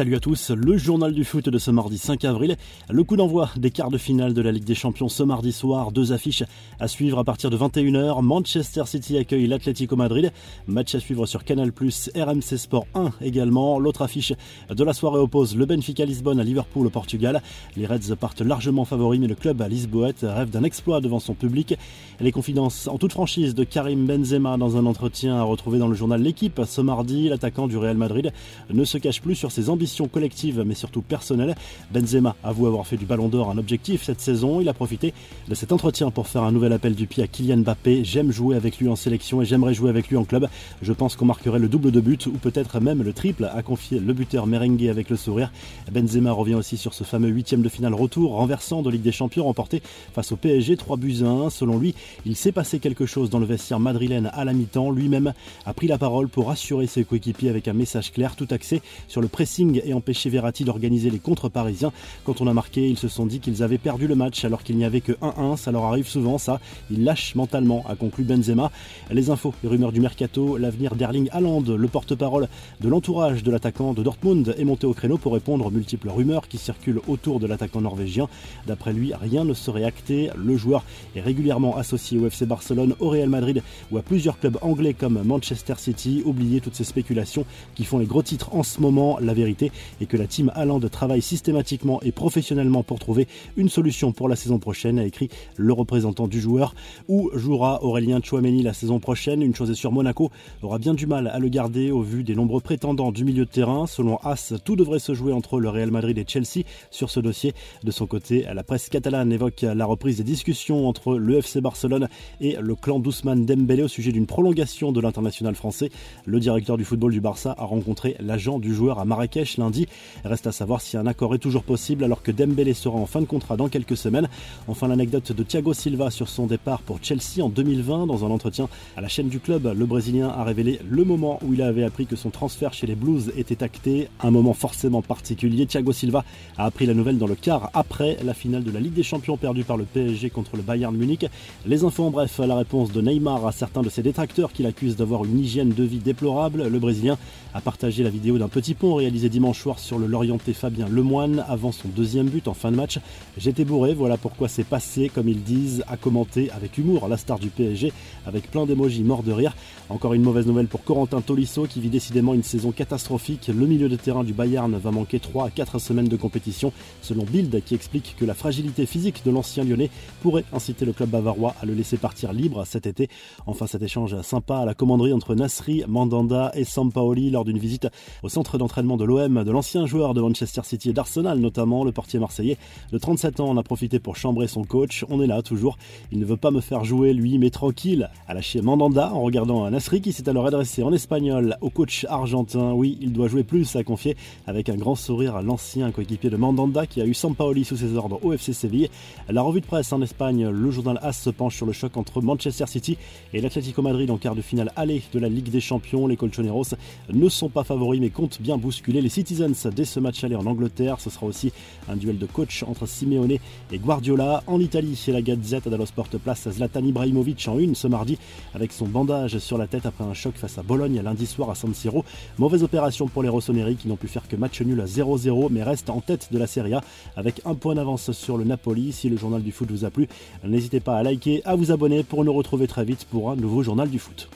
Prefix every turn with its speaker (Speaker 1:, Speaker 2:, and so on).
Speaker 1: Salut à tous, le journal du foot de ce mardi 5 avril. Le coup d'envoi des quarts de finale de la Ligue des Champions ce mardi soir. Deux affiches à suivre à partir de 21h. Manchester City accueille l'Atlético Madrid. Match à suivre sur Canal+, RMC Sport 1 également. L'autre affiche de la soirée oppose le Benfica Lisbonne à Liverpool au Portugal. Les Reds partent largement favoris mais le club à Lisboète rêve d'un exploit devant son public. Les confidences en toute franchise de Karim Benzema dans un entretien à retrouver dans le journal L'équipe ce mardi. L'attaquant du Real Madrid ne se cache plus sur ses ambitions collective mais surtout personnelle. Benzema avoue avoir fait du ballon d'or un objectif cette saison. Il a profité de cet entretien pour faire un nouvel appel du pied à Kylian Mbappé. J'aime jouer avec lui en sélection et j'aimerais jouer avec lui en club. Je pense qu'on marquerait le double de but ou peut-être même le triple, a confié le buteur merengue avec le sourire. Benzema revient aussi sur ce fameux huitième de finale retour renversant de Ligue des Champions remporté face au PSG 3 buts à 1. Selon lui, il s'est passé quelque chose dans le vestiaire madrilène à la mi-temps. Lui-même a pris la parole pour rassurer ses coéquipiers avec un message clair tout axé sur le pressing et empêché Verratti d'organiser les contre parisiens. Quand on a marqué, ils se sont dit qu'ils avaient perdu le match alors qu'il n'y avait que 1-1. Ça leur arrive souvent, ça. Ils lâchent mentalement, a conclu Benzema. Les infos, les rumeurs du mercato, l'avenir d'Erling Haaland, le porte-parole de l'entourage de l'attaquant de Dortmund, est monté au créneau pour répondre aux multiples rumeurs qui circulent autour de l'attaquant norvégien. D'après lui, rien ne serait acté. Le joueur est régulièrement associé au FC Barcelone, au Real Madrid ou à plusieurs clubs anglais comme Manchester City. Oubliez toutes ces spéculations qui font les gros titres en ce moment. La vérité et que la team Haaland travaille systématiquement et professionnellement pour trouver une solution pour la saison prochaine, a écrit le représentant du joueur. Où jouera Aurélien Chouameni la saison prochaine Une chose est sûre, Monaco aura bien du mal à le garder au vu des nombreux prétendants du milieu de terrain. Selon As, tout devrait se jouer entre le Real Madrid et Chelsea sur ce dossier. De son côté, la presse catalane évoque la reprise des discussions entre le FC Barcelone et le clan d'Ousmane Dembélé au sujet d'une prolongation de l'international français. Le directeur du football du Barça a rencontré l'agent du joueur à Marrakech lundi. Reste à savoir si un accord est toujours possible alors que Dembélé sera en fin de contrat dans quelques semaines. Enfin l'anecdote de Thiago Silva sur son départ pour Chelsea en 2020 dans un entretien à la chaîne du club. Le Brésilien a révélé le moment où il avait appris que son transfert chez les Blues était acté, un moment forcément particulier. Thiago Silva a appris la nouvelle dans le quart après la finale de la Ligue des Champions perdue par le PSG contre le Bayern Munich. Les infos en bref, la réponse de Neymar à certains de ses détracteurs qui l'accusent d'avoir une hygiène de vie déplorable. Le Brésilien a partagé la vidéo d'un petit pont réalisé dimanche soir sur le Lorienté Fabien Lemoine avant son deuxième but en fin de match. J'étais bourré, voilà pourquoi c'est passé, comme ils disent, à commenter avec humour la star du PSG, avec plein d'émojis morts de rire. Encore une mauvaise nouvelle pour Corentin Tolisso qui vit décidément une saison catastrophique. Le milieu de terrain du Bayern va manquer 3 à 4 semaines de compétition, selon Bild qui explique que la fragilité physique de l'ancien lyonnais pourrait inciter le club bavarois à le laisser partir libre cet été. Enfin cet échange sympa à la commanderie entre Nasri, Mandanda et Sampaoli lors d'une visite au centre d'entraînement de l'OM de l'ancien joueur de Manchester City et d'Arsenal notamment, le portier marseillais de 37 ans en a profité pour chambrer son coach. On est là toujours. Il ne veut pas me faire jouer lui, mais tranquille. A lâché Mandanda en regardant un Nasri qui s'est alors adressé en espagnol au coach argentin. Oui, il doit jouer plus, a confié avec un grand sourire à l'ancien coéquipier de Mandanda qui a eu Sampaoli sous ses ordres au FC Séville. La revue de presse en Espagne, le journal AS se penche sur le choc entre Manchester City et l'Atlético Madrid en quart de finale aller de la Ligue des Champions. Les Colchoneros ne sont pas favoris mais comptent bien bousculer les Citizens dès ce match aller en Angleterre. Ce sera aussi un duel de coach entre Simeone et Guardiola. En Italie, chez la Gazette dello Sport place Zlatan Ibrahimovic en une ce mardi avec son bandage sur la tête après un choc face à Bologne lundi soir à San Siro. Mauvaise opération pour les Rossoneri qui n'ont pu faire que match nul à 0-0 mais restent en tête de la Serie A avec un point d'avance sur le Napoli. Si le journal du foot vous a plu, n'hésitez pas à liker, à vous abonner pour nous retrouver très vite pour un nouveau journal du foot.